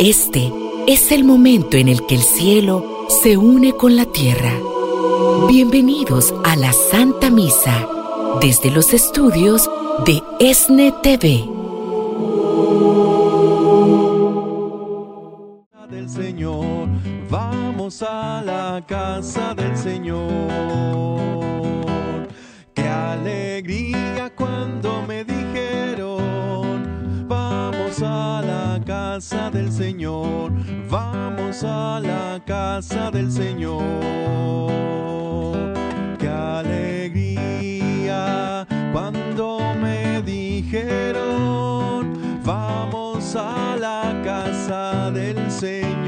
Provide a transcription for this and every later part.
Este es el momento en el que el cielo se une con la tierra. Bienvenidos a la Santa Misa desde los estudios de ESNE TV. del Señor, vamos a la casa del Señor. Qué alegría cuando me dijeron, vamos a la casa del Señor, vamos a la casa del Señor. Qué alegría cuando me dijeron, vamos a la casa del Señor.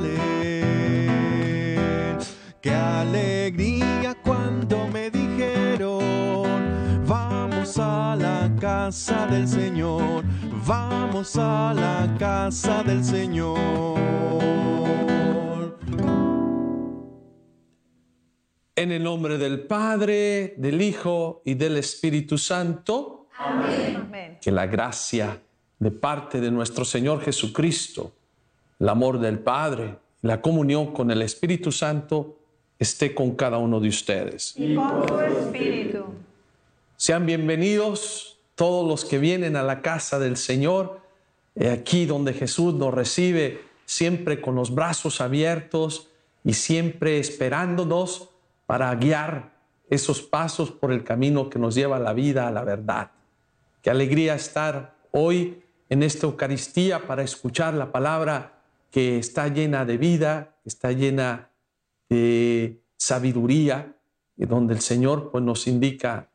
Jerusalén. Qué alegría cuando me dijeron, vamos a la casa del Señor, vamos a la casa del Señor. En el nombre del Padre, del Hijo y del Espíritu Santo. Amén. Que la gracia de parte de nuestro Señor Jesucristo, el amor del Padre, la comunión con el Espíritu Santo esté con cada uno de ustedes. Y con tu espíritu. Sean bienvenidos todos los que vienen a la casa del Señor, eh, aquí donde Jesús nos recibe siempre con los brazos abiertos y siempre esperándonos para guiar esos pasos por el camino que nos lleva a la vida, a la verdad. Qué alegría estar hoy en esta Eucaristía para escuchar la palabra que está llena de vida, está llena de sabiduría, y donde el Señor pues, nos indica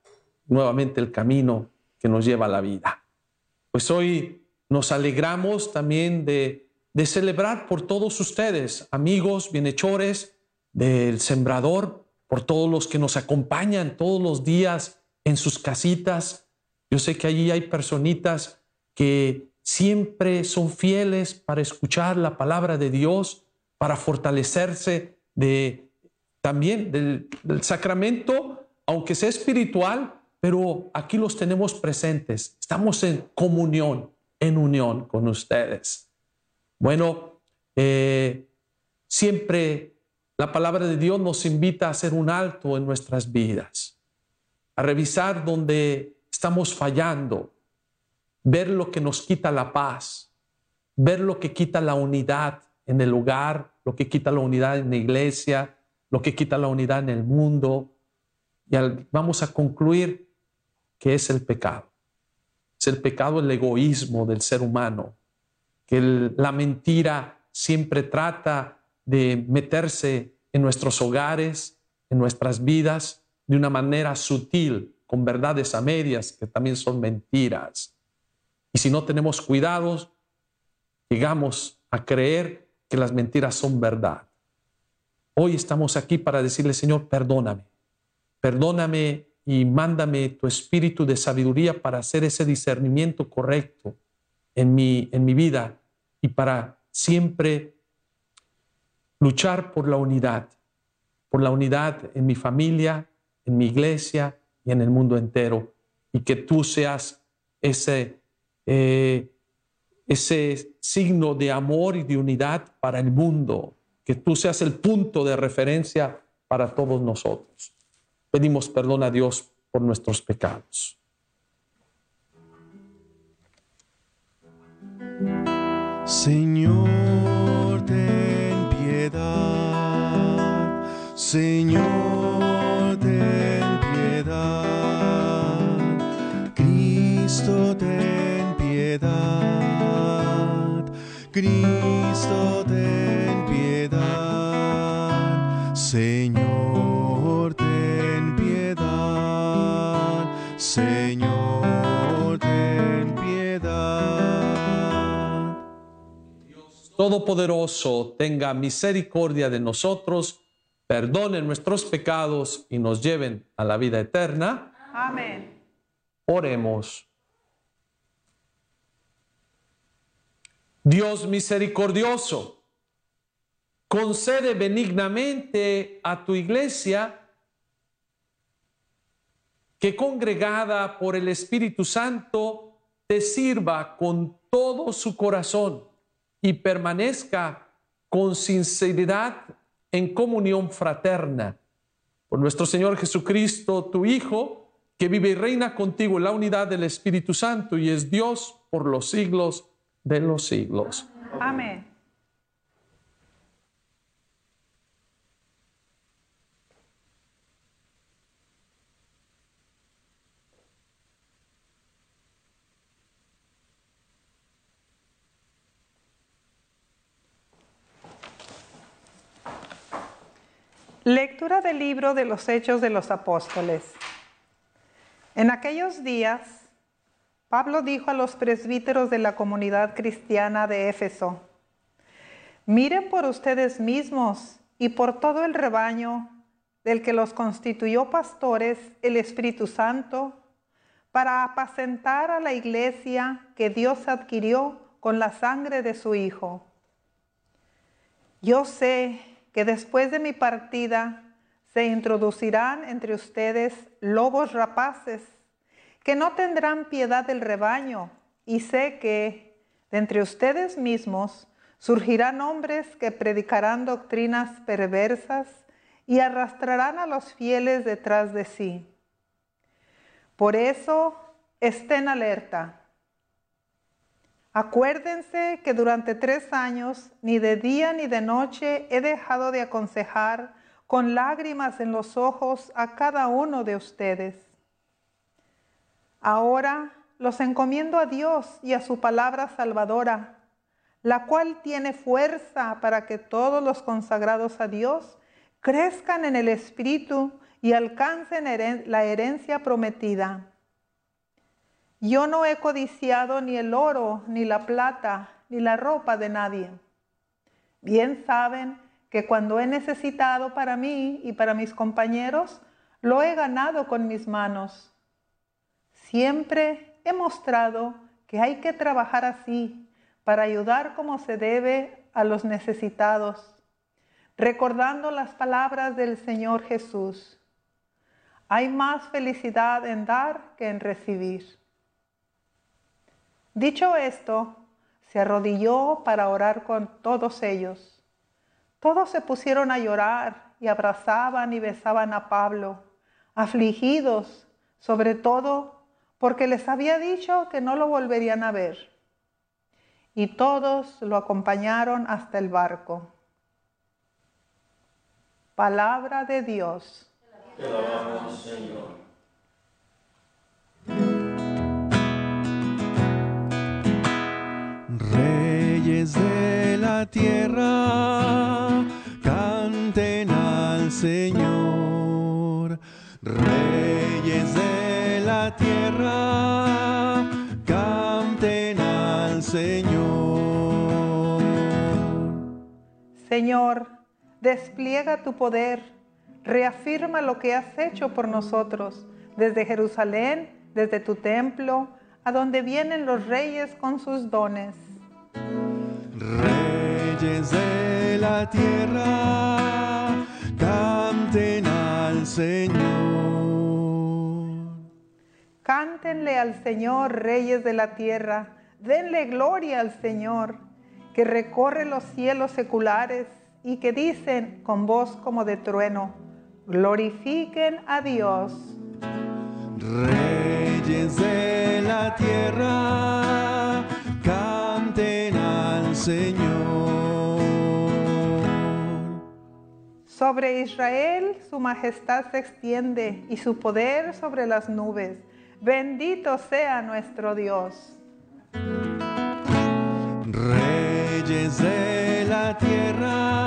nuevamente el camino que nos lleva a la vida. Pues hoy nos alegramos también de celebrar por todos ustedes, amigos, bienhechores del Sembrador, por todos los que nos acompañan todos los días en sus casitas. Yo sé que allí hay personitas que siempre son fieles para escuchar la palabra de Dios, para fortalecerse de, también del, sacramento, aunque sea espiritual, pero aquí los tenemos presentes. Estamos en comunión, en unión con ustedes. Bueno, eh, siempre la palabra de Dios nos invita a hacer un alto en nuestras vidas, a revisar donde estamos fallando, ver lo que nos quita la paz, ver lo que quita la unidad en el hogar, lo que quita la unidad en la iglesia, lo que quita la unidad en el mundo. Y vamos a concluir que es el pecado. Es el pecado, el egoísmo del ser humano, que la mentira siempre trata de meterse en nuestros hogares, en nuestras vidas, de una manera sutil, con verdades a medias, que también son mentiras. Y si no tenemos cuidados, llegamos a creer que las mentiras son verdad. Hoy estamos aquí para decirle, Señor, perdóname. Perdóname y mándame tu espíritu de sabiduría para hacer ese discernimiento correcto en mi, en mi vida y para siempre luchar por la unidad, por la unidad en mi familia, en mi iglesia y en el mundo entero. Y que tú seas ese, eh, ese signo de amor y de unidad para el mundo, que tú seas el punto de referencia para todos nosotros. Pedimos perdón a Dios por nuestros pecados. Señor, ten piedad. Señor, ten Cristo, ten piedad. Señor, ten piedad. Señor, ten piedad. Todopoderoso tenga misericordia de nosotros, perdone nuestros pecados y nos lleven a la vida eterna. Amén. Oremos. Dios misericordioso, concede benignamente a tu iglesia que congregada por el Espíritu Santo te sirva con todo su corazón y permanezca con sinceridad en comunión fraterna. Por nuestro Señor Jesucristo, tu Hijo, que vive y reina contigo en la unidad del Espíritu Santo y es Dios por los siglos de los siglos. Amén. Lectura del libro de los Hechos de los Apóstoles. En aquellos días, Pablo dijo a los presbíteros de la comunidad cristiana de Éfeso, miren por ustedes mismos y por todo el rebaño del que los constituyó pastores el Espíritu Santo, para apacentar a la iglesia que Dios adquirió con la sangre de su Hijo. Yo sé que después de mi partida se introducirán entre ustedes lobos rapaces que no tendrán piedad del rebaño, y sé que de entre ustedes mismos surgirán hombres que predicarán doctrinas perversas y arrastrarán a los fieles detrás de sí. Por eso, estén alerta. Acuérdense que durante tres años, ni de día ni de noche, he dejado de aconsejar con lágrimas en los ojos a cada uno de ustedes. Ahora los encomiendo a Dios y a su palabra salvadora, la cual tiene fuerza para que todos los consagrados a Dios crezcan en el Espíritu y alcancen la herencia prometida yo no he codiciado ni el oro, ni la plata, ni la ropa de nadie. Bien saben que cuando he necesitado para mí y para mis compañeros, lo he ganado con mis manos. Siempre he mostrado que hay que trabajar así para ayudar como se debe a los necesitados, recordando las palabras del Señor Jesús. Hay más felicidad en dar que en recibir. Dicho esto, se arrodilló para orar con todos ellos. Todos se pusieron a llorar y abrazaban y besaban a Pablo, afligidos, sobre todo porque les había dicho que no lo volverían a ver. Y todos lo acompañaron hasta el barco. Palabra de Dios. Te alabamos, Señor. de la tierra, canten al Señor. Reyes Señor, despliega tu poder, reafirma lo que has hecho por nosotros desde Jerusalén, desde tu templo, a donde vienen los reyes con sus dones. Reyes de la tierra, canten al Señor. Cántenle al Señor, reyes de la tierra, denle gloria al Señor, que recorre los cielos seculares y que dicen con voz como de trueno, glorifiquen a Dios. Reyes de la tierra, Señor. Sobre Israel su majestad se extiende y su poder sobre las nubes. Bendito sea nuestro Dios. Reyes de la tierra,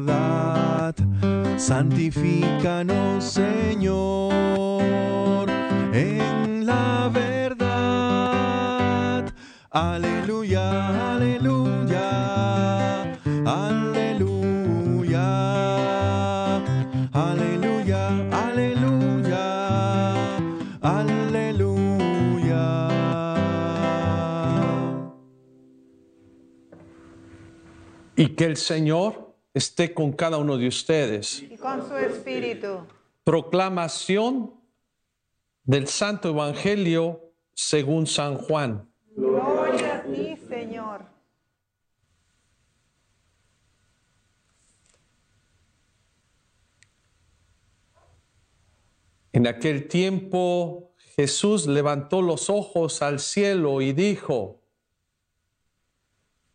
verdad. Santifícanos, Señor, en la verdad. Aleluya, aleluya, aleluya, aleluya, aleluya, aleluya. Y que el Señor esté con cada uno de ustedes. Y con su espíritu. Proclamación del Santo Evangelio según San Juan. Gloria a ti, Señor. En aquel tiempo Jesús levantó los ojos al cielo y dijo,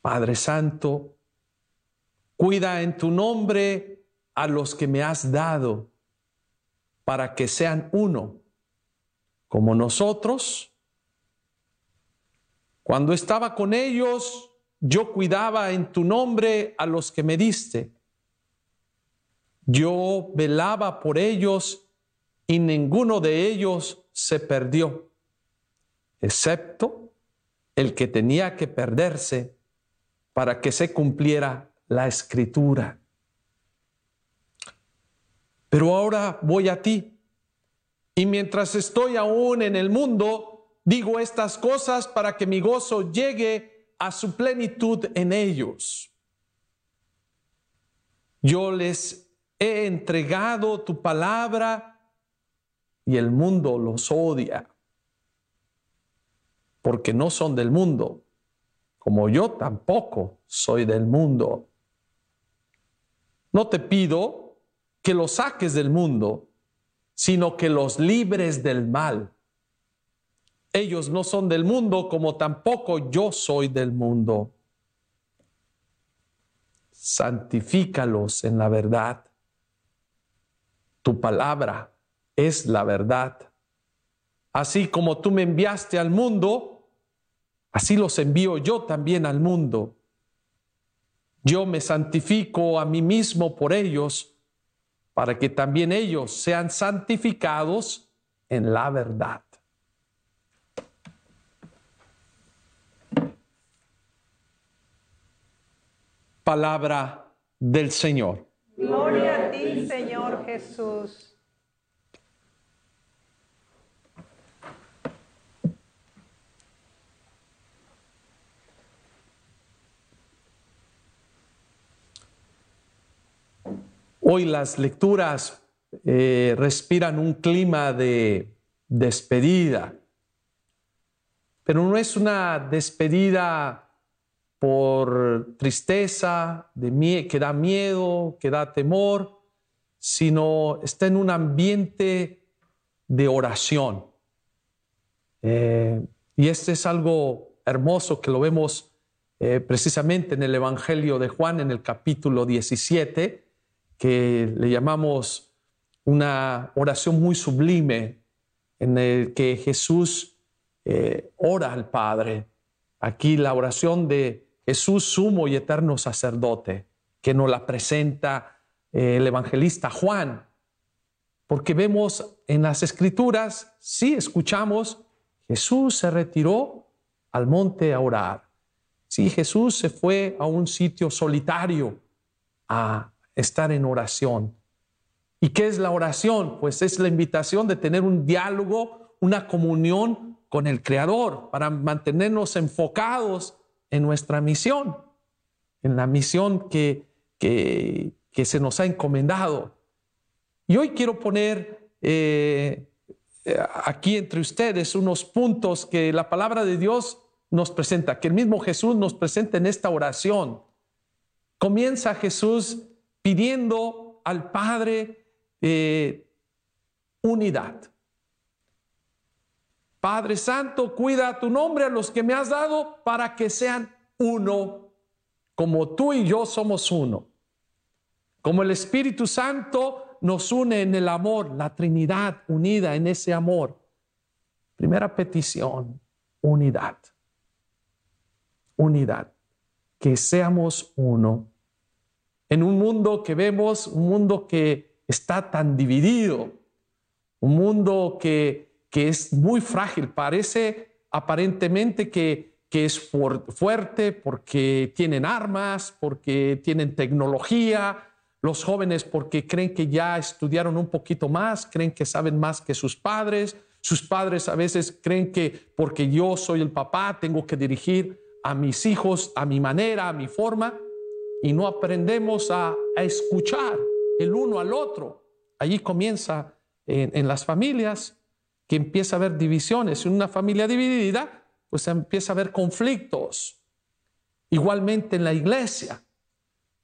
Padre Santo, cuida en tu nombre a los que me has dado, para que sean uno, como nosotros. Cuando estaba con ellos, yo cuidaba en tu nombre a los que me diste. Yo velaba por ellos y ninguno de ellos se perdió, excepto el que tenía que perderse para que se cumpliera la escritura. Pero ahora voy a ti, y mientras estoy aún en el mundo, digo estas cosas para que mi gozo llegue a su plenitud en ellos. Yo les he entregado tu palabra y el mundo los odia, porque no son del mundo, como yo tampoco soy del mundo. No te pido que los saques del mundo, sino que los libres del mal. Ellos no son del mundo como tampoco yo soy del mundo. Santifícalos en la verdad. Tu palabra es la verdad. Así como tú me enviaste al mundo, así los envío yo también al mundo. Yo me santifico a mí mismo por ellos, para que también ellos sean santificados en la verdad. Palabra del Señor. Gloria a ti, Señor Jesús. Hoy las lecturas eh, respiran un clima de despedida, pero no es una despedida por tristeza, que da miedo, que da temor, sino está en un ambiente de oración. Eh, y este es algo hermoso que lo vemos eh, precisamente en el Evangelio de Juan, en el capítulo 17, que le llamamos una oración muy sublime, en el que Jesús eh, ora al Padre. Aquí la oración de Jesús, sumo y eterno sacerdote, que nos la presenta eh, el evangelista Juan, porque vemos en las escrituras, sí escuchamos, Jesús se retiró al monte a orar. Sí, Jesús se fue a un sitio solitario a estar en oración. ¿Y qué es la oración? Pues es la invitación de tener un diálogo, una comunión con el Creador para mantenernos enfocados en nuestra misión, en la misión que, que, que se nos ha encomendado. Y hoy quiero poner eh, aquí entre ustedes unos puntos que la palabra de Dios nos presenta, que el mismo Jesús nos presenta en esta oración. Comienza Jesús pidiendo al Padre eh, unidad. Padre Santo, cuida tu nombre a los que me has dado para que sean uno, como tú y yo somos uno. Como el Espíritu Santo nos une en el amor, la Trinidad unida en ese amor. Primera petición, unidad. unidad, que seamos uno. En un mundo que vemos, un mundo que está tan dividido, un mundo que, que es muy frágil, parece aparentemente que, que es fuerte porque tienen armas, porque tienen tecnología, los jóvenes porque creen que ya estudiaron un poquito más, creen que saben más que sus padres, sus padres a veces creen que porque yo soy el papá tengo que dirigir a mis hijos a mi manera, a mi forma, y no aprendemos a, escuchar el uno al otro. Allí comienza en, las familias que empieza a haber divisiones. En una familia dividida, pues empieza a haber conflictos. Igualmente en la iglesia.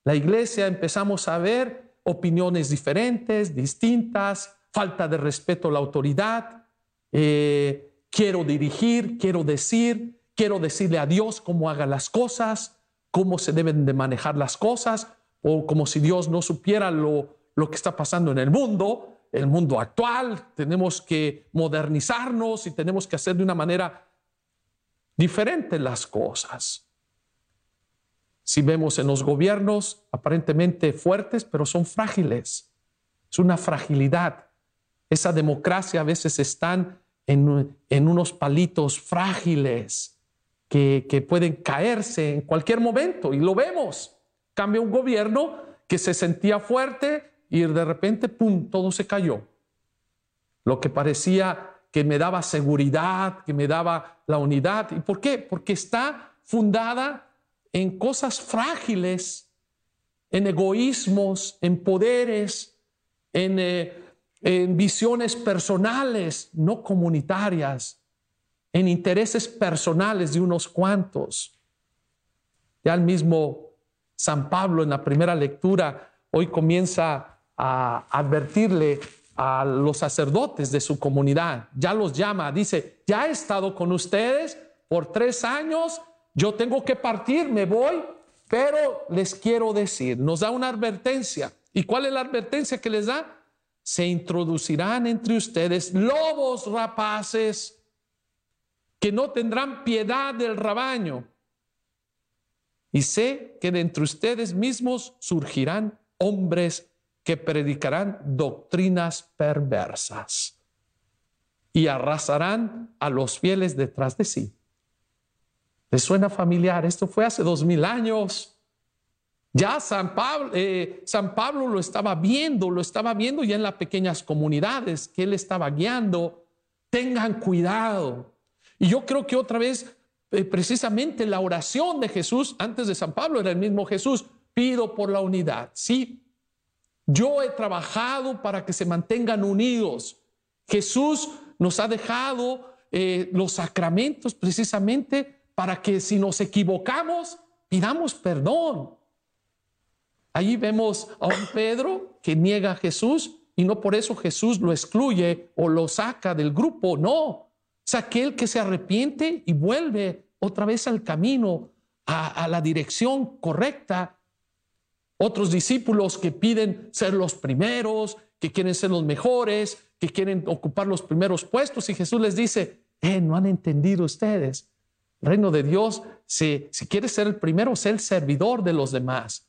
La iglesia empezamos a ver opiniones diferentes, distintas, falta de respeto a la autoridad. Eh, quiero dirigir, quiero decir, quiero decirle a Dios cómo haga las cosas, cómo se deben de manejar las cosas, o como si Dios no supiera lo, lo que está pasando en el mundo, el mundo actual. Tenemos que modernizarnos y tenemos que hacer de una manera diferente las cosas. Si vemos en los gobiernos aparentemente fuertes, pero son frágiles. Es una fragilidad. Esa democracia a veces están en, en unos palitos frágiles que, pueden caerse en cualquier momento y lo vemos. Cambia un gobierno que se sentía fuerte y de repente, ¡pum!, todo se cayó. Lo que parecía que me daba seguridad, que me daba la unidad. ¿Y por qué? Porque está fundada en cosas frágiles, en egoísmos, en poderes, en, eh, en visiones personales, no comunitarias, en intereses personales de unos cuantos. Ya el mismo San Pablo en la primera lectura hoy comienza a advertirle a los sacerdotes de su comunidad, ya los llama, dice, ya he estado con ustedes por tres años, yo tengo que partir, me voy, pero les quiero decir, nos da una advertencia. ¿Y cuál es la advertencia que les da? Se introducirán entre ustedes lobos rapaces que no tendrán piedad del rabaño. Y sé que de entre ustedes mismos surgirán hombres que predicarán doctrinas perversas y arrasarán a los fieles detrás de sí. ¿Les suena familiar? Esto fue hace dos mil años. Ya San Pablo, eh, San Pablo lo estaba viendo, lo estaba viendo ya en las pequeñas comunidades que él estaba guiando. Tengan cuidado. Y yo creo que otra vez, eh, precisamente la oración de Jesús antes de San Pablo era el mismo Jesús. Pido por la unidad. Sí, yo he trabajado para que se mantengan unidos. Jesús nos ha dejado eh, los sacramentos precisamente para que si nos equivocamos, pidamos perdón. Ahí vemos a un Pedro que niega a Jesús y no por eso Jesús lo excluye o lo saca del grupo, no. Es aquel que se arrepiente y vuelve otra vez al camino, a la dirección correcta otros discípulos que piden ser los primeros, que quieren ser los mejores, que quieren ocupar los primeros puestos. Y Jesús les dice, eh, no han entendido ustedes. El reino de Dios, si, si quieres ser el primero, sé el servidor de los demás.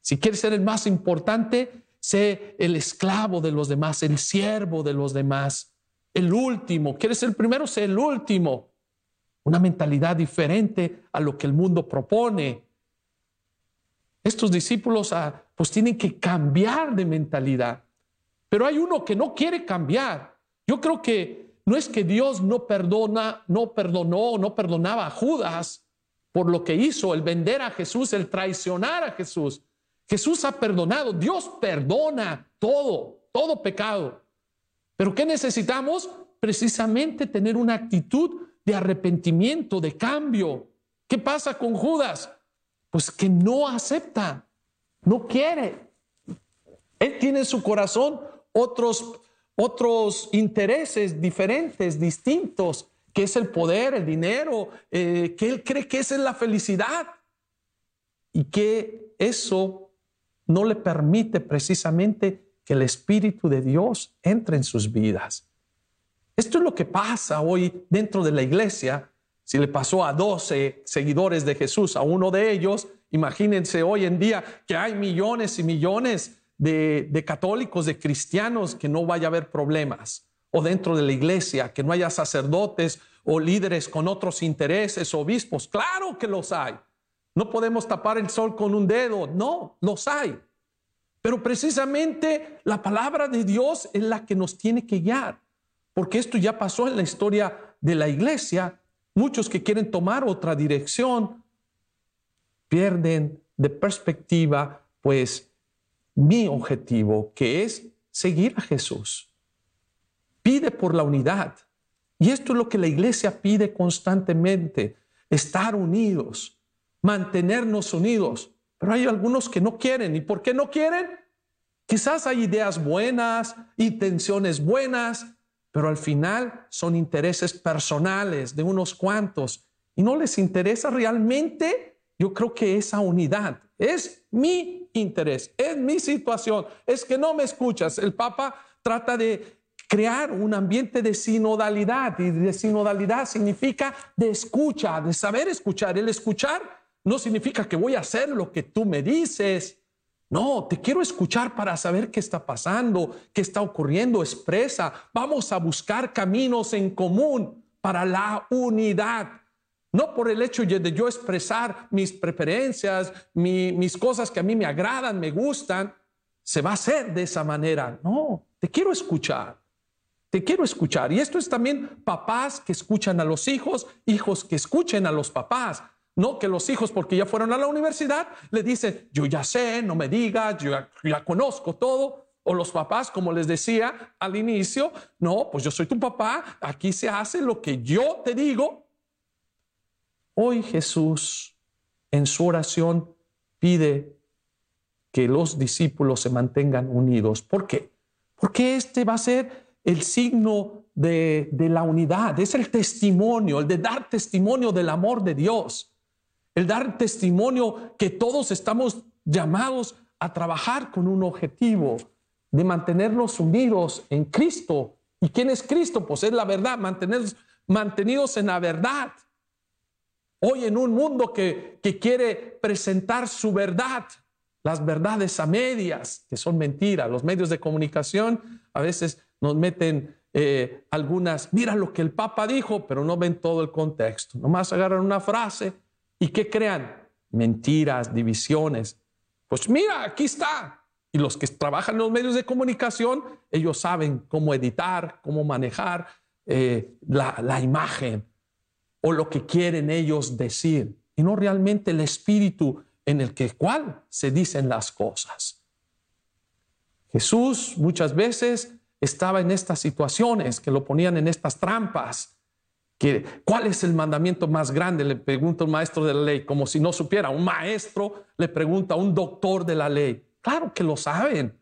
Si quieres ser el más importante, sé el esclavo de los demás, el siervo de los demás, el último. ¿Quieres ser el primero? Sé el último. Una mentalidad diferente a lo que el mundo propone. Estos discípulos ah, pues tienen que cambiar de mentalidad. Pero hay uno que no quiere cambiar. Yo creo que no es que Dios no perdona, no perdonó, no perdonaba a Judas por lo que hizo, el vender a Jesús, el traicionar a Jesús. Jesús ha perdonado, Dios perdona todo, todo pecado. Pero ¿qué necesitamos? Precisamente tener una actitud de arrepentimiento, de cambio. ¿Qué pasa con Judas? pues que no acepta, no quiere. Él tiene en su corazón otros, otros intereses diferentes, distintos, que es el poder, el dinero, eh, que él cree que esa es la felicidad y que eso no le permite precisamente que el Espíritu de Dios entre en sus vidas. Esto es lo que pasa hoy dentro de la iglesia Si le pasó a 12 seguidores de Jesús, a uno de ellos, imagínense hoy en día que hay millones y millones de, de católicos, de cristianos, que no vaya a haber problemas. O dentro de la iglesia, que no haya sacerdotes o líderes con otros intereses, obispos. Claro que los hay. No podemos tapar el sol con un dedo. No, los hay. Pero precisamente la palabra de Dios es la que nos tiene que guiar. Porque esto ya pasó en la historia de la iglesia. Muchos que quieren tomar otra dirección pierden de perspectiva, pues, mi objetivo, que es seguir a Jesús. Pide por la unidad. Y esto es lo que la iglesia pide constantemente, estar unidos mantenernos unidos. Pero hay algunos que no quieren. ¿Y por qué no quieren? Quizás hay ideas buenas, intenciones buenas, pero al final son intereses personales de unos cuantos y no les interesa realmente, yo creo que esa unidad es mi interés, es mi situación, es que no me escuchas. El Papa trata de crear un ambiente de sinodalidad y de sinodalidad significa de escucha, de saber escuchar. El escuchar no significa que voy a hacer lo que tú me dices. No, te quiero escuchar para saber qué está pasando, qué está ocurriendo. Expresa, vamos a buscar caminos en común para la unidad. No por el hecho de yo expresar mis preferencias, mis cosas que a mí me agradan, me gustan, se va a hacer de esa manera. No, te quiero escuchar. Te quiero escuchar. Y esto es también papás que escuchan a los hijos, hijos que escuchen a los papás. No que los hijos, porque ya fueron a la universidad, le dicen, yo ya sé, no me digas, yo ya, conozco todo. O los papás, como les decía al inicio, no, pues yo soy tu papá, aquí se hace lo que yo te digo. Hoy Jesús en su oración pide que los discípulos se mantengan unidos. ¿Por qué? Porque este va a ser el signo de, de la unidad, es el testimonio, el de dar testimonio del amor de Dios el dar testimonio que todos estamos llamados a trabajar con un objetivo de mantenernos unidos en Cristo. ¿Y quién es Cristo? Pues es la verdad, mantenernos mantenidos en la verdad. Hoy en un mundo que, que quiere presentar su verdad, las verdades a medias, que son mentiras, los medios de comunicación a veces nos meten eh, algunas, mira lo que el Papa dijo, pero no ven todo el contexto. Nomás agarran una frase ¿Y qué crean? Mentiras, divisiones. Pues mira, aquí está. Y los que trabajan en los medios de comunicación, ellos saben cómo editar, cómo manejar eh, la, imagen o lo que quieren ellos decir, y no realmente el espíritu en el que cual se dicen las cosas. Jesús muchas veces estaba en estas situaciones que lo ponían en estas trampas ¿Cuál es el mandamiento más grande? Le pregunta un maestro de la ley, como si no supiera. Un maestro le pregunta a un doctor de la ley. Claro que lo saben,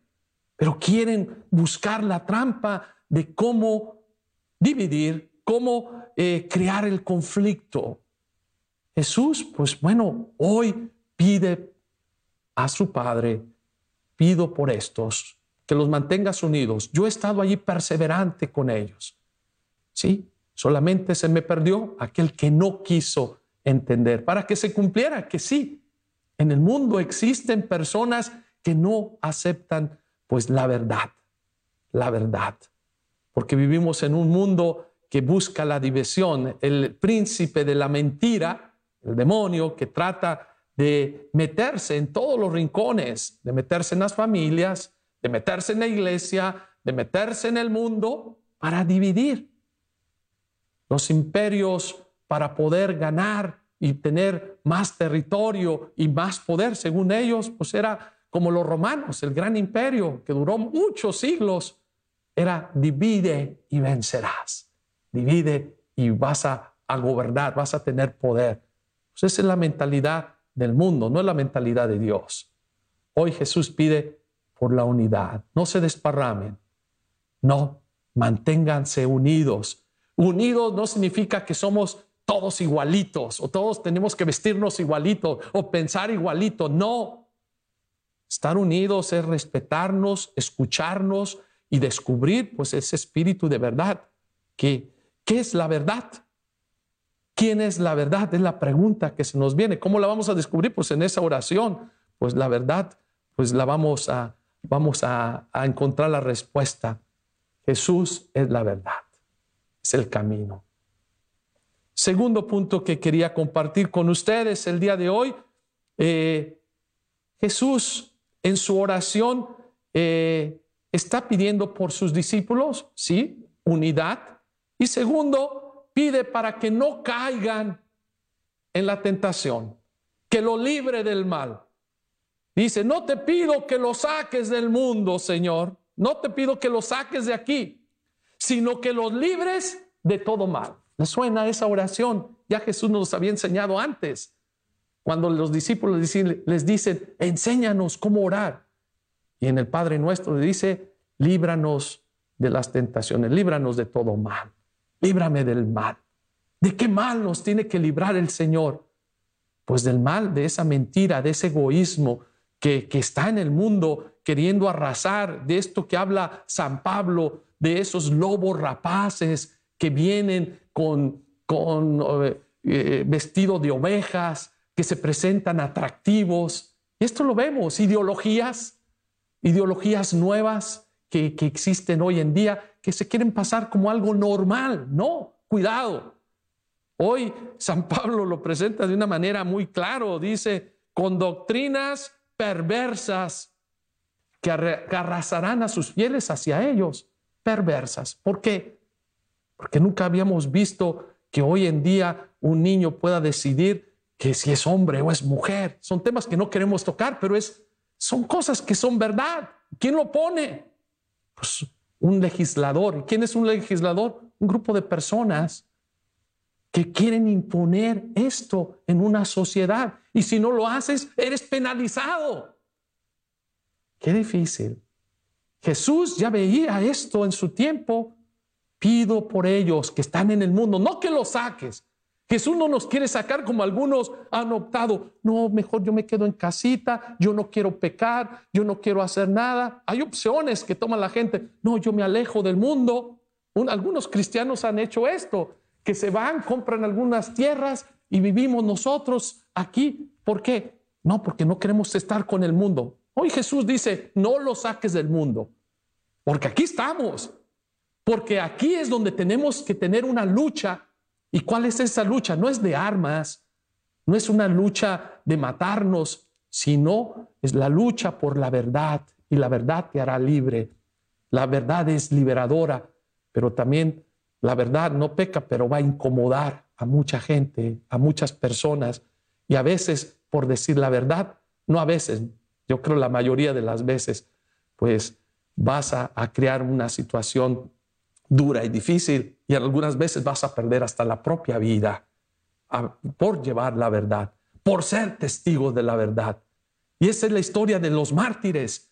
pero quieren buscar la trampa de cómo dividir, cómo eh, crear el conflicto. Jesús, pues bueno, hoy pide a su Padre, pido por estos, que los mantengas unidos. Yo he estado allí perseverante con ellos. ¿Sí? Solamente se me perdió aquel que no quiso entender, para que se cumpliera que sí, en el mundo existen personas que no aceptan pues la verdad, la verdad, porque vivimos en un mundo que busca la diversión, el príncipe de la mentira, el demonio que trata de meterse en todos los rincones, de meterse en las familias, de meterse en la iglesia, de meterse en el mundo para dividir los imperios para poder ganar y tener más territorio y más poder, según ellos, pues era como los romanos, el gran imperio que duró muchos siglos, era divide y vencerás, divide y vas a, gobernar, vas a tener poder. Pues esa es la mentalidad del mundo, no es la mentalidad de Dios. Hoy Jesús pide por la unidad, no se desparramen, no, manténganse unidos Unidos no significa que somos todos igualitos o todos tenemos que vestirnos igualitos o pensar igualito. No. Estar unidos es respetarnos, escucharnos y descubrir pues ese espíritu de verdad. Que, ¿Qué es la verdad? ¿Quién es la verdad? Es la pregunta que se nos viene. ¿Cómo la vamos a descubrir? Pues en esa oración, pues la verdad, pues la vamos a, vamos a encontrar la respuesta. Jesús es la verdad, es el camino. Segundo punto que quería compartir con ustedes el día de hoy, eh, Jesús en su oración eh, está pidiendo por sus discípulos, sí, unidad. Y segundo, pide para que no caigan en la tentación, que lo libre del mal. Dice, no te pido que lo saques del mundo, Señor, no te pido que lo saques de aquí, sino que los libres de todo mal. ¿Le suena esa oración? Ya Jesús nos había enseñado antes. Cuando los discípulos les dicen, enséñanos cómo orar. Y en el Padre nuestro le dice, líbranos de las tentaciones, líbranos de todo mal, líbrame del mal. ¿De qué mal nos tiene que librar el Señor? Pues del mal, de esa mentira, de ese egoísmo que, que está en el mundo queriendo arrasar, de esto que habla San Pablo, de esos lobos rapaces que vienen con, eh, eh, vestido de ovejas, que se presentan atractivos. Y esto lo vemos, ideologías, ideologías nuevas que, que existen hoy en día, que se quieren pasar como algo normal. No, cuidado. Hoy San Pablo lo presenta de una manera muy claro, dice, con doctrinas perversas que arrasarán a sus fieles hacia ellos, perversas. ¿Por qué? Porque nunca habíamos visto que hoy en día un niño pueda decidir que si es hombre o es mujer. Son temas que no queremos tocar, pero es, son cosas que son verdad. ¿Quién lo pone? Pues un legislador. ¿Quién es un legislador? Un grupo de personas que quieren imponer esto en una sociedad. Y si no lo haces, eres penalizado. Qué difícil. Jesús ya veía esto en su tiempo Pido por ellos que están en el mundo, no que los saques. Jesús no nos quiere sacar como algunos han optado. No, mejor yo me quedo en casita, yo no quiero pecar, yo no quiero hacer nada. Hay opciones que toma la gente. No, yo me alejo del mundo. algunos cristianos han hecho esto, que se van, compran algunas tierras y vivimos nosotros aquí. ¿Por qué? No, porque no queremos estar con el mundo. Hoy Jesús dice, no lo saques del mundo, porque aquí estamos. Porque aquí es donde tenemos que tener una lucha. ¿Y cuál es esa lucha? No es de armas, no es una lucha de matarnos, sino es la lucha por la verdad. Y la verdad te hará libre. La verdad es liberadora, pero también la verdad no peca, pero va a incomodar a mucha gente, a muchas personas. Y a veces, por decir la verdad, no a veces, yo creo la mayoría de las veces, pues vas a, a crear una situación dura y difícil y algunas veces vas a perder hasta la propia vida por llevar la verdad, por ser testigos de la verdad. Y esa es la historia de los mártires,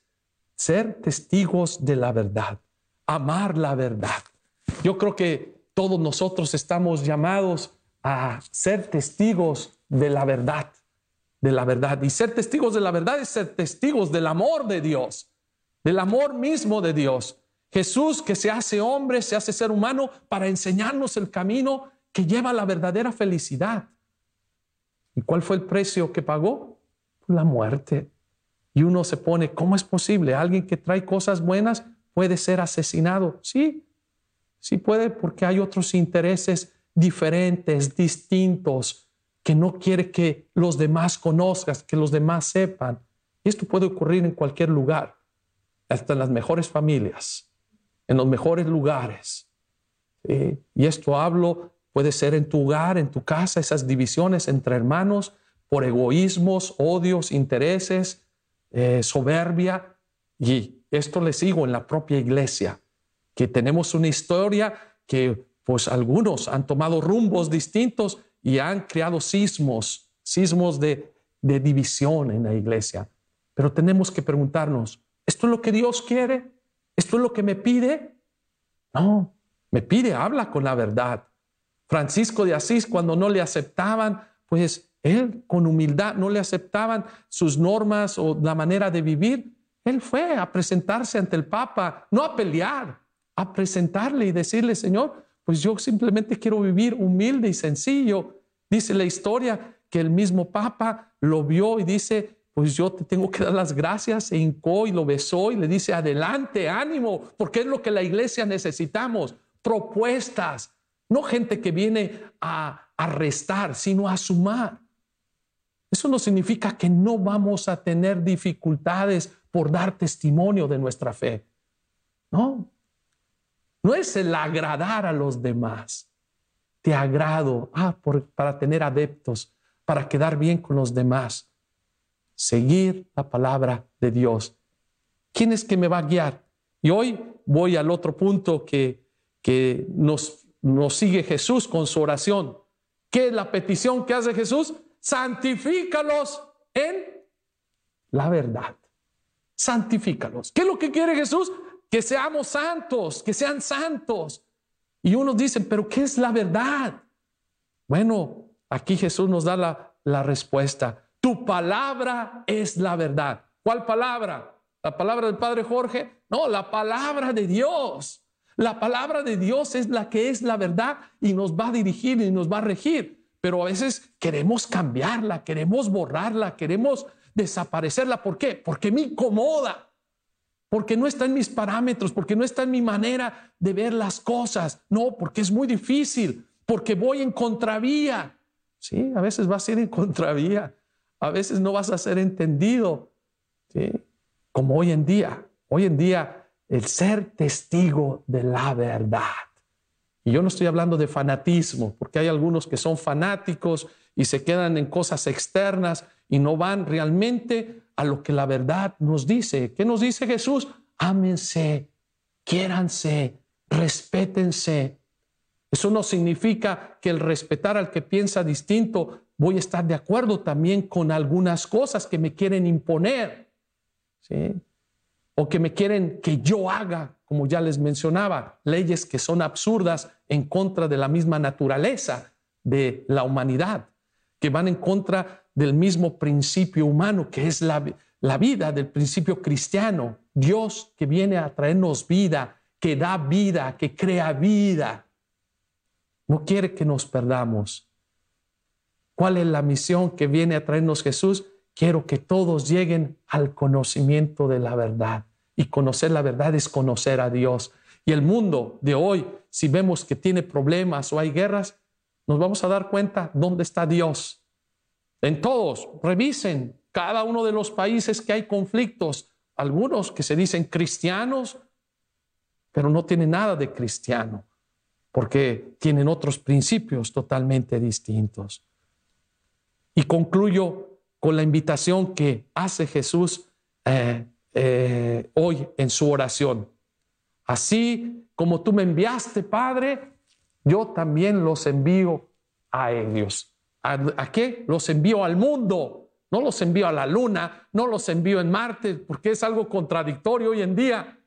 ser testigos de la verdad, amar la verdad. Yo creo que todos nosotros estamos llamados a ser testigos de la verdad, de la verdad. Y ser testigos de la verdad es ser testigos del amor de Dios, del amor mismo de Dios. Jesús que se hace hombre, se hace ser humano para enseñarnos el camino que lleva a la verdadera felicidad. ¿Y cuál fue el precio que pagó? La muerte. Y uno se pone, ¿cómo es posible? Alguien que trae cosas buenas puede ser asesinado. Sí, sí puede porque hay otros intereses diferentes, distintos, que no quiere que los demás conozcan, que los demás sepan. Y esto puede ocurrir en cualquier lugar, hasta en las mejores familias en los mejores lugares. Y esto hablo, puede ser en tu hogar, en tu casa, esas divisiones entre hermanos por egoísmos, odios, intereses, eh, soberbia. Y esto le sigo en la propia iglesia, que tenemos una historia que pues algunos han tomado rumbos distintos y han creado sismos, sismos de, de división en la iglesia. Pero tenemos que preguntarnos, ¿esto es lo que Dios quiere? ¿Esto es lo que me pide? No, me pide, habla con la verdad. Francisco de Asís, cuando no le aceptaban, pues él con humildad no le aceptaban sus normas o la manera de vivir. Él fue a presentarse ante el Papa, no a pelear, a presentarle y decirle, Señor, pues yo simplemente quiero vivir humilde y sencillo. Dice la historia que el mismo Papa lo vio y dice, pues yo te tengo que dar las gracias, e hincó y lo besó y le dice, adelante, ánimo, porque es lo que la iglesia necesitamos, propuestas, no gente que viene a arrestar, sino a sumar. Eso no significa que no vamos a tener dificultades por dar testimonio de nuestra fe. No, no es el agradar a los demás. Te agrado ah, para tener adeptos, para quedar bien con los demás. Seguir la palabra de Dios. ¿Quién es que me va a guiar? Y hoy voy al otro punto que, nos, nos sigue Jesús con su oración. ¿Qué es la petición que hace Jesús? Santifícalos en la verdad. Santifícalos. ¿Qué es lo que quiere Jesús? Que seamos santos, que sean santos. Y unos dicen, pero ¿qué es la verdad? Bueno, aquí Jesús nos da la, respuesta. Tu palabra es la verdad. ¿Cuál palabra? ¿La palabra del Padre Jorge? No, la palabra de Dios. La palabra de Dios es la que es la verdad y nos va a dirigir y nos va a regir. Pero a veces queremos cambiarla, queremos borrarla, queremos desaparecerla. ¿Por qué? Porque me incomoda porque no está en mis parámetros, porque no está en mi manera de ver las cosas. No, porque es muy difícil, porque voy en contravía. Sí, a veces vas a ir en contravía, a veces no vas a ser entendido. ¿sí? Como hoy en día, hoy en día el ser testigo de la verdad. Y yo no estoy hablando de fanatismo, porque hay algunos que son fanáticos y se quedan en cosas externas y no van realmente a lo que la verdad nos dice. ¿Qué nos dice Jesús? Ámense, quiéranse, respétense. Eso no significa que el respetar al que piensa distinto voy a estar de acuerdo también con algunas cosas que me quieren imponer. ¿sí? O que me quieren que yo haga, como ya les mencionaba, leyes que son absurdas en contra de la misma naturaleza de la humanidad, que van en contra del mismo principio humano que es la, la vida, del principio cristiano. Dios que viene a traernos vida, que da vida, que crea vida. No quiere que nos perdamos. ¿Cuál es la misión que viene a traernos Jesús? Quiero que todos lleguen al conocimiento de la verdad. Y conocer la verdad es conocer a Dios. Y el mundo de hoy, si vemos que tiene problemas o hay guerras, nos vamos a dar cuenta dónde está Dios en todos, revisen cada uno de los países que hay conflictos, algunos que se dicen cristianos, pero no tienen nada de cristiano, porque tienen otros principios totalmente distintos. Y concluyo con la invitación que hace Jesús eh, eh, hoy en su oración. Así como tú me enviaste, Padre, yo también los envío a ellos. ¿A, qué? Los envío al mundo, no los envío a la luna, no los envío en Marte, porque es algo contradictorio hoy en día.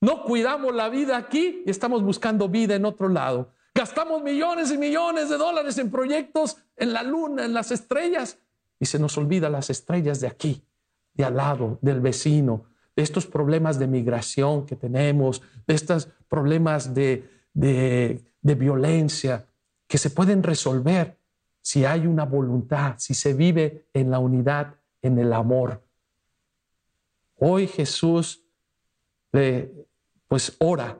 No cuidamos la vida aquí y estamos buscando vida en otro lado. Gastamos millones y millones de dólares en proyectos en la luna, en las estrellas, y se nos olvida las estrellas de aquí, de al lado, del vecino, de estos problemas de migración que tenemos, de estos problemas de, de violencia que se pueden resolver si hay una voluntad, si se vive en la unidad, en el amor. Hoy Jesús pues ora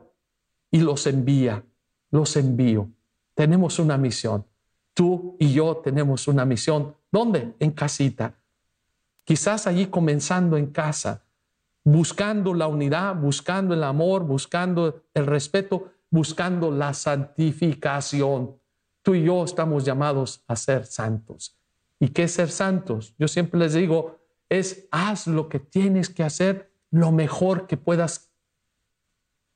y los envía, los envío. Tenemos una misión. Tú y yo tenemos una misión. ¿Dónde? En casita. Quizás allí comenzando en casa, buscando la unidad, buscando el amor, buscando el respeto, buscando la santificación. Tú y yo estamos llamados a ser santos. ¿Y qué es ser santos? Yo siempre les digo, es haz lo que tienes que hacer lo mejor que puedas.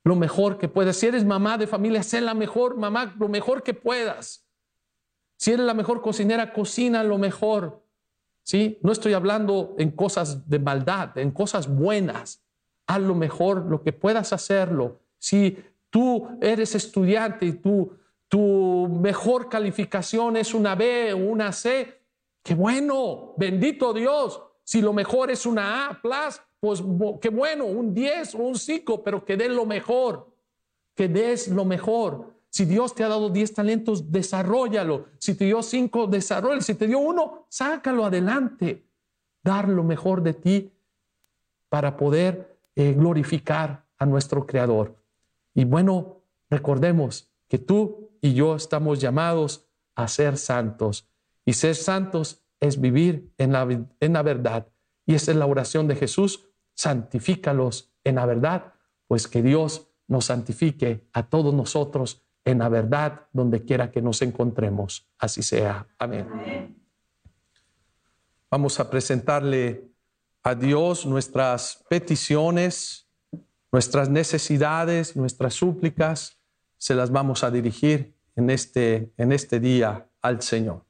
Lo mejor que puedas. Si eres mamá de familia, sé la mejor mamá, lo mejor que puedas. Si eres la mejor cocinera, cocina lo mejor. ¿Sí? No estoy hablando en cosas de maldad, en cosas buenas. Haz lo mejor, lo que puedas hacerlo. Si tú eres estudiante y tú tu mejor calificación es una B o una C, qué bueno, bendito Dios. Si lo mejor es una A, plus, pues qué bueno, un 10 o un 5, pero que des lo mejor, que des lo mejor. Si Dios te ha dado 10 talentos, desarrollalo. Si te dio 5, desarrollalo. Si te dio uno, sácalo adelante. Dar lo mejor de ti para poder eh, glorificar a nuestro Creador. Y bueno, recordemos que tú y yo estamos llamados a ser santos. Y ser santos es vivir en la, en la verdad. Y esa es la oración de Jesús. Santifícalos en la verdad, pues que Dios nos santifique a todos nosotros en la verdad donde quiera que nos encontremos. Así sea. Amén. Vamos a presentarle a Dios nuestras peticiones, nuestras necesidades, nuestras súplicas. Se las vamos a dirigir en este, en este día al Señor.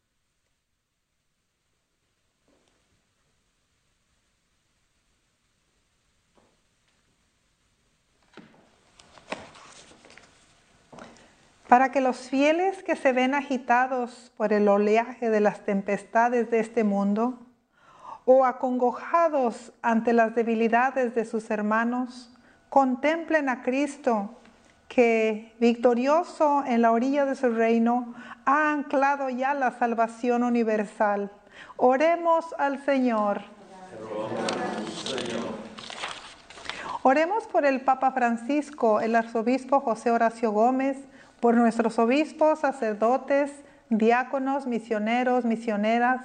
para que los fieles que se ven agitados por el oleaje de las tempestades de este mundo, o acongojados ante las debilidades de sus hermanos, contemplen a Cristo, que, victorioso en la orilla de su reino, ha anclado ya la salvación universal. Oremos al Señor. Oremos por el Papa Francisco, el arzobispo José Horacio Gómez, por nuestros obispos, sacerdotes, diáconos, misioneros, misioneras,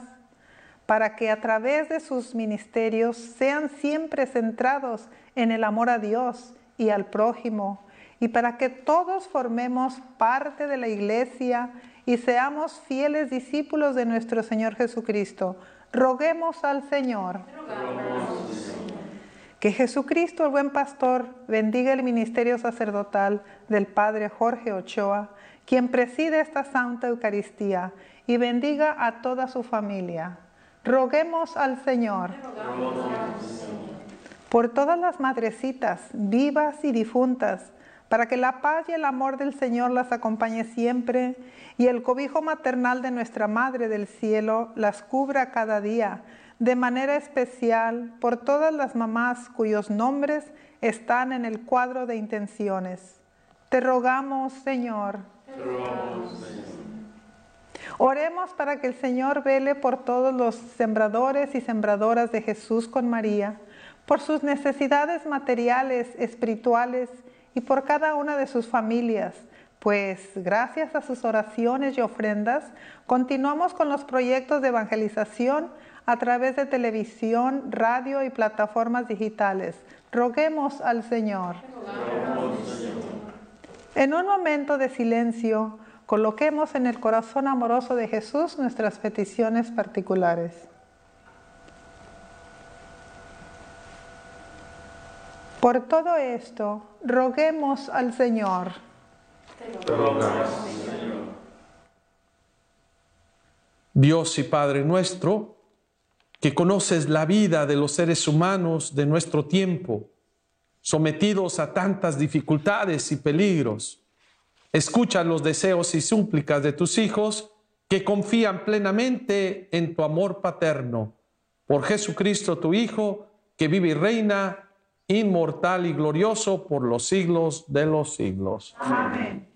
para que a través de sus ministerios sean siempre centrados en el amor a Dios y al prójimo, y para que todos formemos parte de la iglesia y seamos fieles discípulos de nuestro Señor Jesucristo. Roguemos al Señor. Que Jesucristo, el buen pastor, bendiga el ministerio sacerdotal del Padre Jorge Ochoa, quien preside esta Santa Eucaristía, y bendiga a toda su familia. Roguemos al Señor. Por todas las madrecitas, vivas y difuntas, para que la paz y el amor del Señor las acompañe siempre y el cobijo maternal de nuestra Madre del Cielo las cubra cada día de manera especial por todas las mamás cuyos nombres están en el cuadro de intenciones. Te rogamos, Señor. Te rogamos, Señor. Oremos para que el Señor vele por todos los sembradores y sembradoras de Jesús con María, por sus necesidades materiales, espirituales y por cada una de sus familias, pues gracias a sus oraciones y ofrendas continuamos con los proyectos de evangelización a través de televisión, radio y plataformas digitales. Roguemos al Señor. En un momento de silencio, coloquemos en el corazón amoroso de Jesús nuestras peticiones particulares. Por todo esto, roguemos al Señor. Dios y Padre nuestro, que conoces la vida de los seres humanos de nuestro tiempo, sometidos a tantas dificultades y peligros. Escucha los deseos y súplicas de tus hijos que confían plenamente en tu amor paterno. Por Jesucristo tu Hijo, que vive y reina, inmortal y glorioso por los siglos de los siglos. Amén.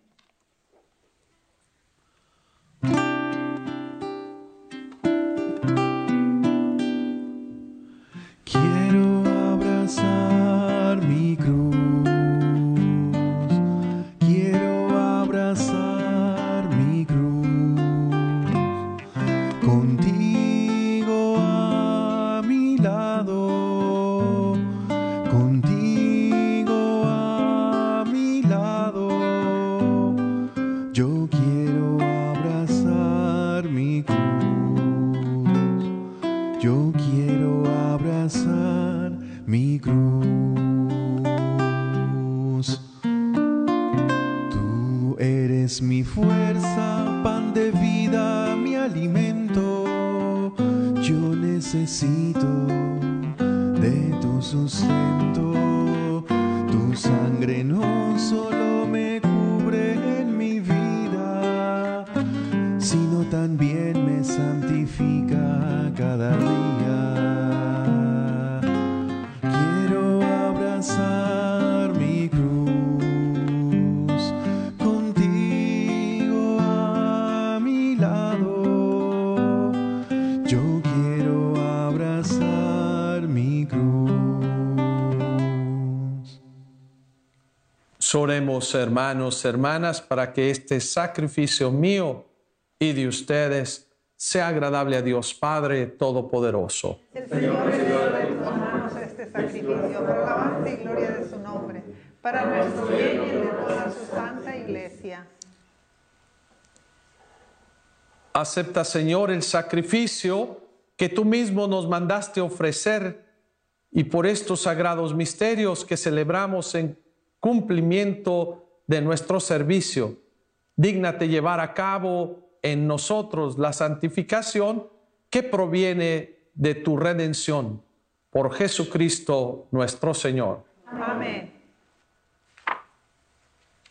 Oremos, hermanos, hermanas, para que este sacrificio mío y de ustedes sea agradable a Dios Padre Todopoderoso. El Señor tus manos este sacrificio para alabanza y gloria de su nombre, para nuestro bien y el de toda su santa iglesia. Acepta, Señor, el sacrificio que tú mismo nos mandaste ofrecer y por estos sagrados misterios que celebramos en cumplimiento de nuestro servicio, dígnate llevar a cabo en nosotros la santificación que proviene de tu redención por Jesucristo nuestro Señor. Amén.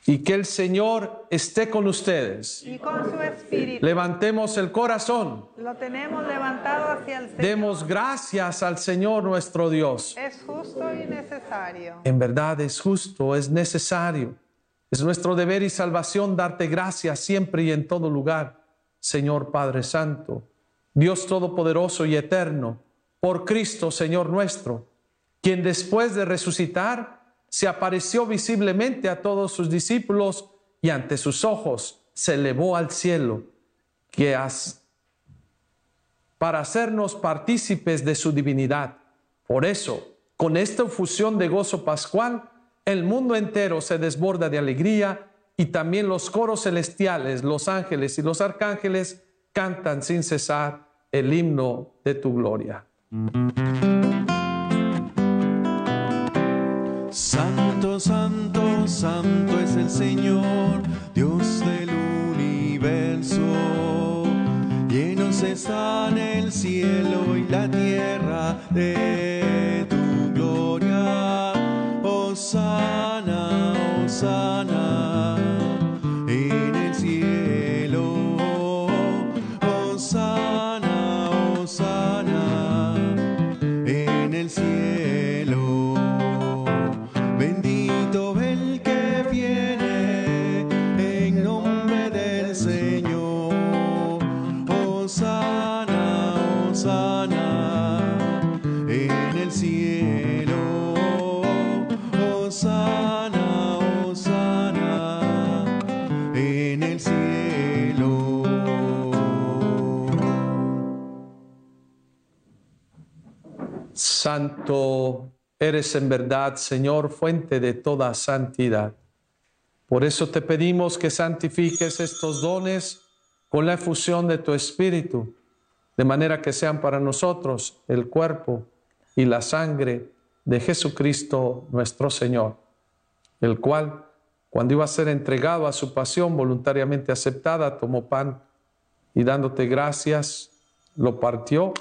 Y que el Señor esté con ustedes. Y con su espíritu Levantemos el corazón. lo tenemos levantado hacia el Señor. Demos gracias al Señor nuestro Dios. Es justo y necesario. En verdad es justo, es necesario. Es nuestro deber y salvación darte gracias siempre y en todo lugar, Señor Padre Santo, Dios Todopoderoso y Eterno, por Cristo, Señor nuestro, quien después de resucitar se apareció visiblemente a todos sus discípulos y ante sus ojos se elevó al cielo, que has para hacernos partícipes de su divinidad. Por eso, con esta fusión de gozo pascual, el mundo entero se desborda de alegría y también los coros celestiales, los ángeles y los arcángeles cantan sin cesar el himno de tu gloria. Santo, santo, santo es el Señor, Dios del universo. Llenos están el cielo y la tierra de tu gloria. Osana, Osana, en Eres en verdad, Señor, fuente de toda santidad. Por eso te pedimos que santifiques estos dones con la efusión de tu Espíritu, de manera que sean para nosotros el cuerpo y la sangre de Jesucristo nuestro Señor, el cual, cuando iba a ser entregado a su pasión voluntariamente aceptada, tomó pan y dándote gracias, lo partió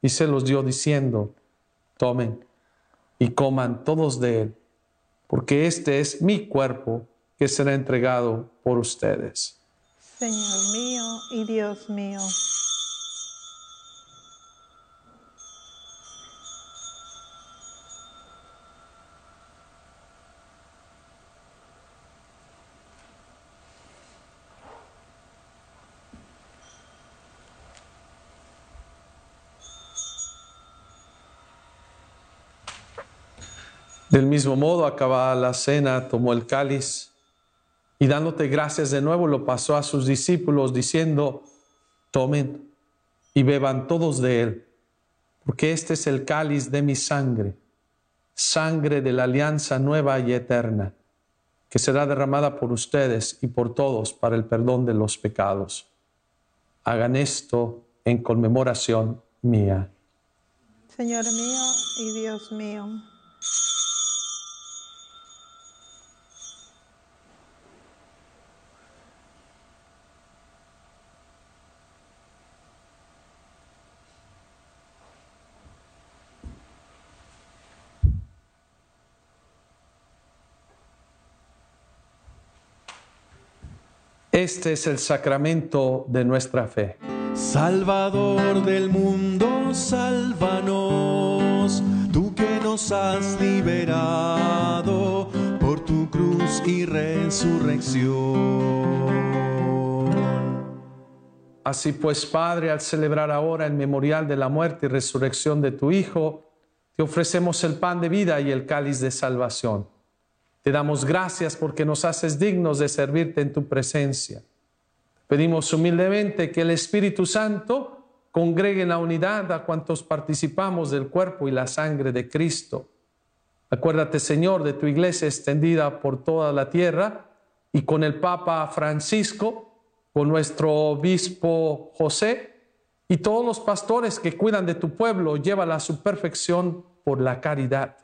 y se los dio diciendo, tomen y coman todos de él, porque este es mi cuerpo que será entregado por ustedes. Señor mío y Dios mío. Del mismo modo, acabada la cena, tomó el cáliz y dándote gracias de nuevo, lo pasó a sus discípulos diciendo, tomen y beban todos de él, porque este es el cáliz de mi sangre, sangre de la alianza nueva y eterna, que será derramada por ustedes y por todos para el perdón de los pecados. Hagan esto en conmemoración mía. Señor mío y Dios mío. Este es el sacramento de nuestra fe. Salvador del mundo, sálvanos, tú que nos has liberado por tu cruz y resurrección. Así pues, Padre, al celebrar ahora el memorial de la muerte y resurrección de tu Hijo, te ofrecemos el pan de vida y el cáliz de salvación. Te damos gracias porque nos haces dignos de servirte en tu presencia. Pedimos humildemente que el Espíritu Santo congregue en la unidad a cuantos participamos del cuerpo y la sangre de Cristo. Acuérdate, Señor, de tu iglesia extendida por toda la tierra y con el Papa Francisco, con nuestro obispo José y todos los pastores que cuidan de tu pueblo, llévala a su perfección por la caridad.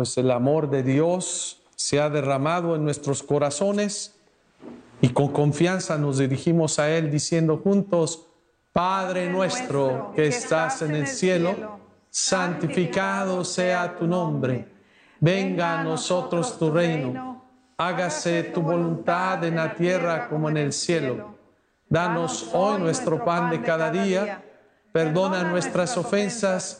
pues el amor de Dios se ha derramado en nuestros corazones y con confianza nos dirigimos a Él diciendo juntos, Padre nuestro que estás en el cielo, santificado sea tu nombre, venga a nosotros tu reino, hágase tu voluntad en la tierra como en el cielo. Danos hoy nuestro pan de cada día, perdona nuestras ofensas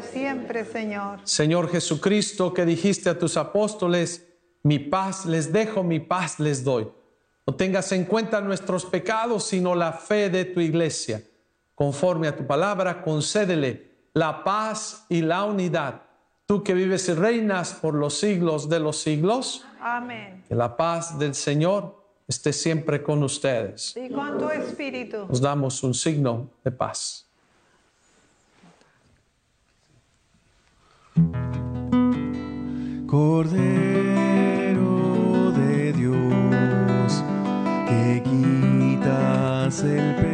Siempre, Señor. Señor Jesucristo, que dijiste a tus apóstoles, mi paz les dejo, mi paz les doy. No tengas en cuenta nuestros pecados, sino la fe de tu iglesia. Conforme a tu palabra, concédele la paz y la unidad. Tú que vives y reinas por los siglos de los siglos. Amén. Que la paz del Señor esté siempre con ustedes. Y con tu espíritu. Nos damos un signo de paz. Cordero de Dios, que quitas el pecado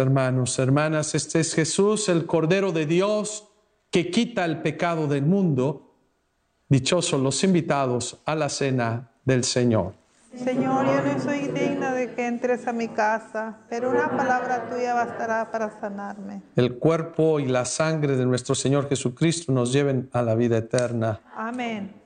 hermanos, hermanas, este es Jesús, el Cordero de Dios, que quita el pecado del mundo. Dichosos los invitados a la cena del Señor. Señor, yo no soy digna de que entres a mi casa, pero una palabra tuya bastará para sanarme. El cuerpo y la sangre de nuestro Señor Jesucristo nos lleven a la vida eterna. Amén.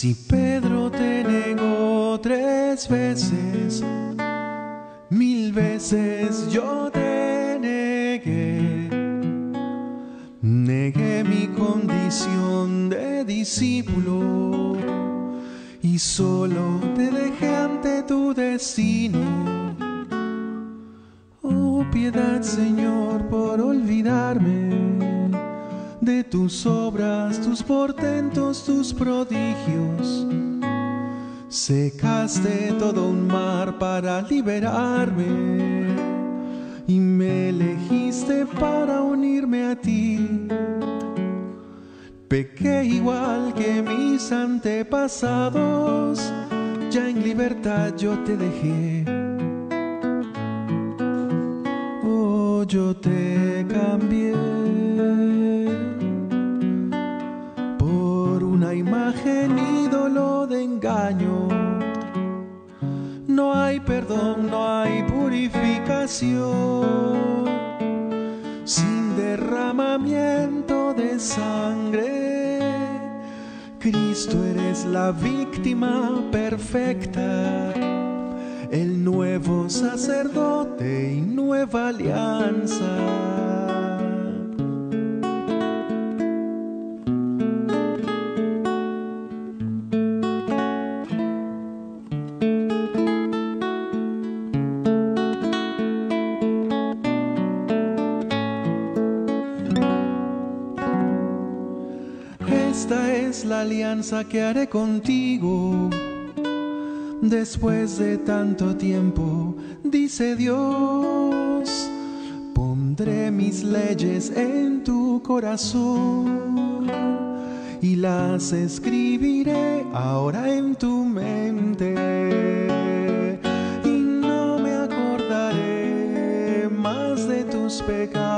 Si todo un mar para liberarme y me elegiste para unirme a ti. Pequé igual que mis antepasados, ya en libertad yo te dejé. Oh, yo te la víctima perfecta, el nuevo sacerdote y nueva alianza. Que haré contigo. Después de tanto tiempo, dice Dios, pondré mis leyes en tu corazón y las escribiré ahora en tu mente. Y no me acordaré más de tus pecados,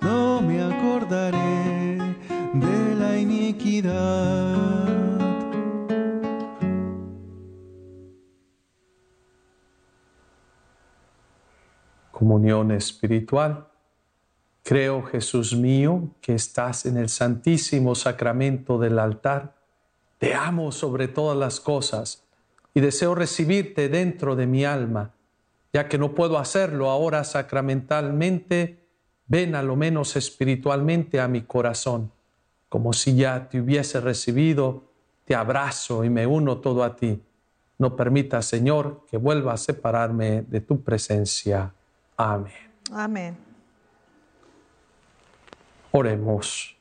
no me acordaré de la iniquidad. Comunión espiritual. Creo, Jesús mío, que estás en el santísimo sacramento del altar. Te amo sobre todas las cosas y deseo recibirte dentro de mi alma. Ya que no puedo hacerlo ahora sacramentalmente, ven a lo menos espiritualmente a mi corazón. Como si ya te hubiese recibido, te abrazo y me uno todo a ti. No permita, Señor, que vuelva a separarme de tu presencia. Amén. Amén. Oremos.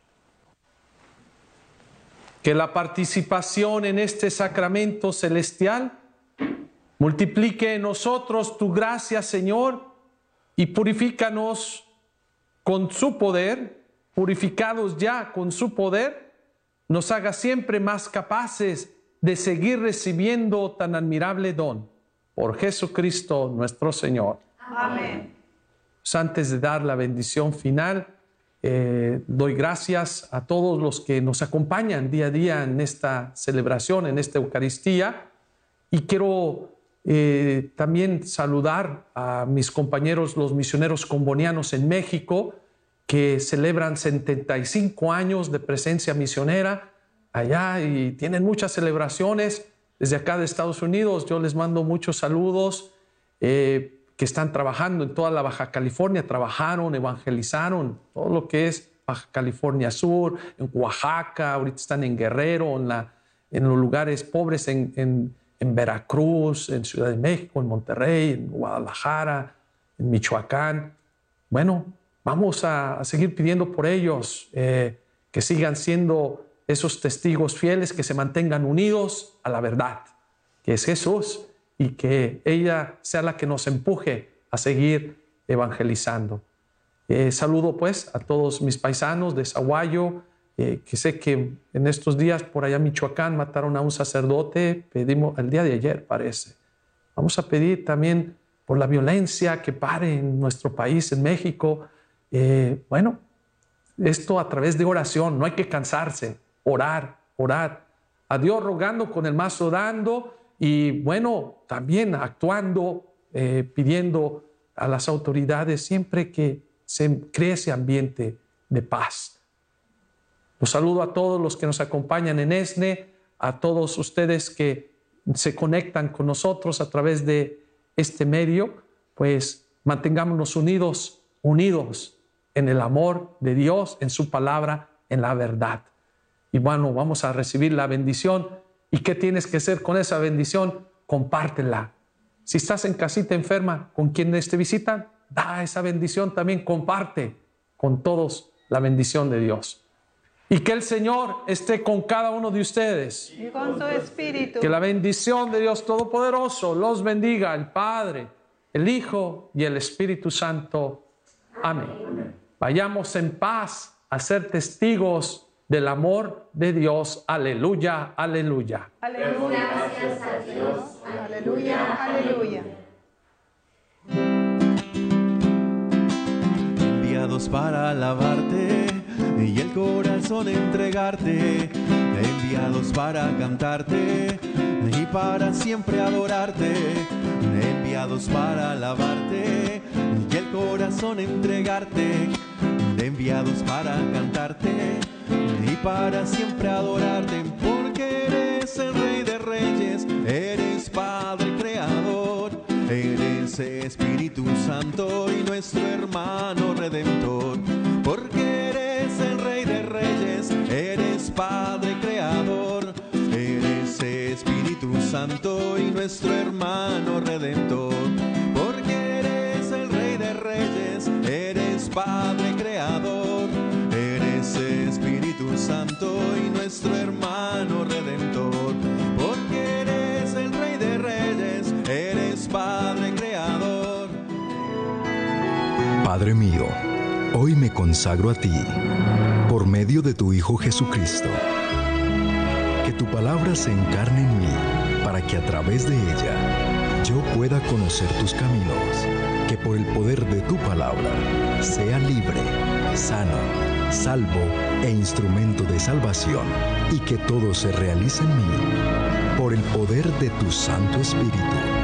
Que la participación en este sacramento celestial multiplique en nosotros tu gracia, Señor, y purifícanos con su poder, purificados ya con su poder, nos haga siempre más capaces de seguir recibiendo tan admirable don. Por Jesucristo nuestro Señor. Amén. Pues antes de dar la bendición final, eh, doy gracias a todos los que nos acompañan día a día en esta celebración, en esta Eucaristía. Y quiero eh, también saludar a mis compañeros, los misioneros combonianos en México, que celebran 75 años de presencia misionera allá y tienen muchas celebraciones. Desde acá de Estados Unidos, yo les mando muchos saludos. Eh, que están trabajando en toda la Baja California, trabajaron, evangelizaron todo lo que es Baja California Sur, en Oaxaca, ahorita están en Guerrero, en, los lugares pobres, en, Veracruz, en Ciudad de México, en Monterrey, en Guadalajara, en Michoacán. Bueno, vamos a, seguir pidiendo por ellos, eh, que sigan siendo esos testigos fieles, que se mantengan unidos a la verdad, que es Jesús y que ella sea la que nos empuje a seguir evangelizando. Eh, saludo pues a todos mis paisanos de Zaguayo, eh, que sé que en estos días por allá en Michoacán mataron a un sacerdote, pedimos el día de ayer parece. Vamos a pedir también por la violencia que pare en nuestro país, en México. Eh, bueno, esto a través de oración, no hay que cansarse, orar, orar. A Dios rogando con el mazo dando y bueno, también actuando, eh, pidiendo a las autoridades siempre que se cree ese ambiente de paz. Los saludo a todos los que nos acompañan en ESNE, a todos ustedes que se conectan con nosotros a través de este medio, pues mantengámonos unidos, unidos en el amor de Dios, en su palabra, en la verdad. Y bueno, vamos a recibir la bendición. ¿Y qué tienes que hacer con esa bendición? Compártela. Si estás en casita enferma, con quienes te visitan, da esa bendición también, comparte con todos la bendición de Dios. Y que el Señor esté con cada uno de ustedes. Y con su espíritu. Que la bendición de Dios Todopoderoso los bendiga, el Padre, el Hijo y el Espíritu Santo. Amén. Vayamos en paz a ser testigos del amor de Dios. Aleluya, aleluya. Aleluya. Gracias a Dios. Aleluya, aleluya. Enviados para alabarte y el corazón entregarte, enviados para cantarte y para siempre adorarte, enviados para alabarte y el corazón entregarte, enviados para cantarte y para siempre adorarte, porque eres el Rey de Reyes, eres Padre Creador, eres Espíritu Santo y nuestro hermano Redentor, porque eres el Rey de Reyes, eres Padre Creador, eres Espíritu Santo y nuestro hermano Redentor, porque eres el Rey de Reyes, eres Padre Santo y nuestro hermano Redentor, porque eres el Rey de Reyes, eres Padre Creador. Padre mío, hoy me consagro a ti, por medio de tu Hijo Jesucristo. Que tu palabra se encarne en mí, para que a través de ella yo pueda conocer tus caminos, que por el poder de tu palabra sea libre, sano, salvo e instrumento de salvación, y que todo se realice en mí, por el poder de tu Santo Espíritu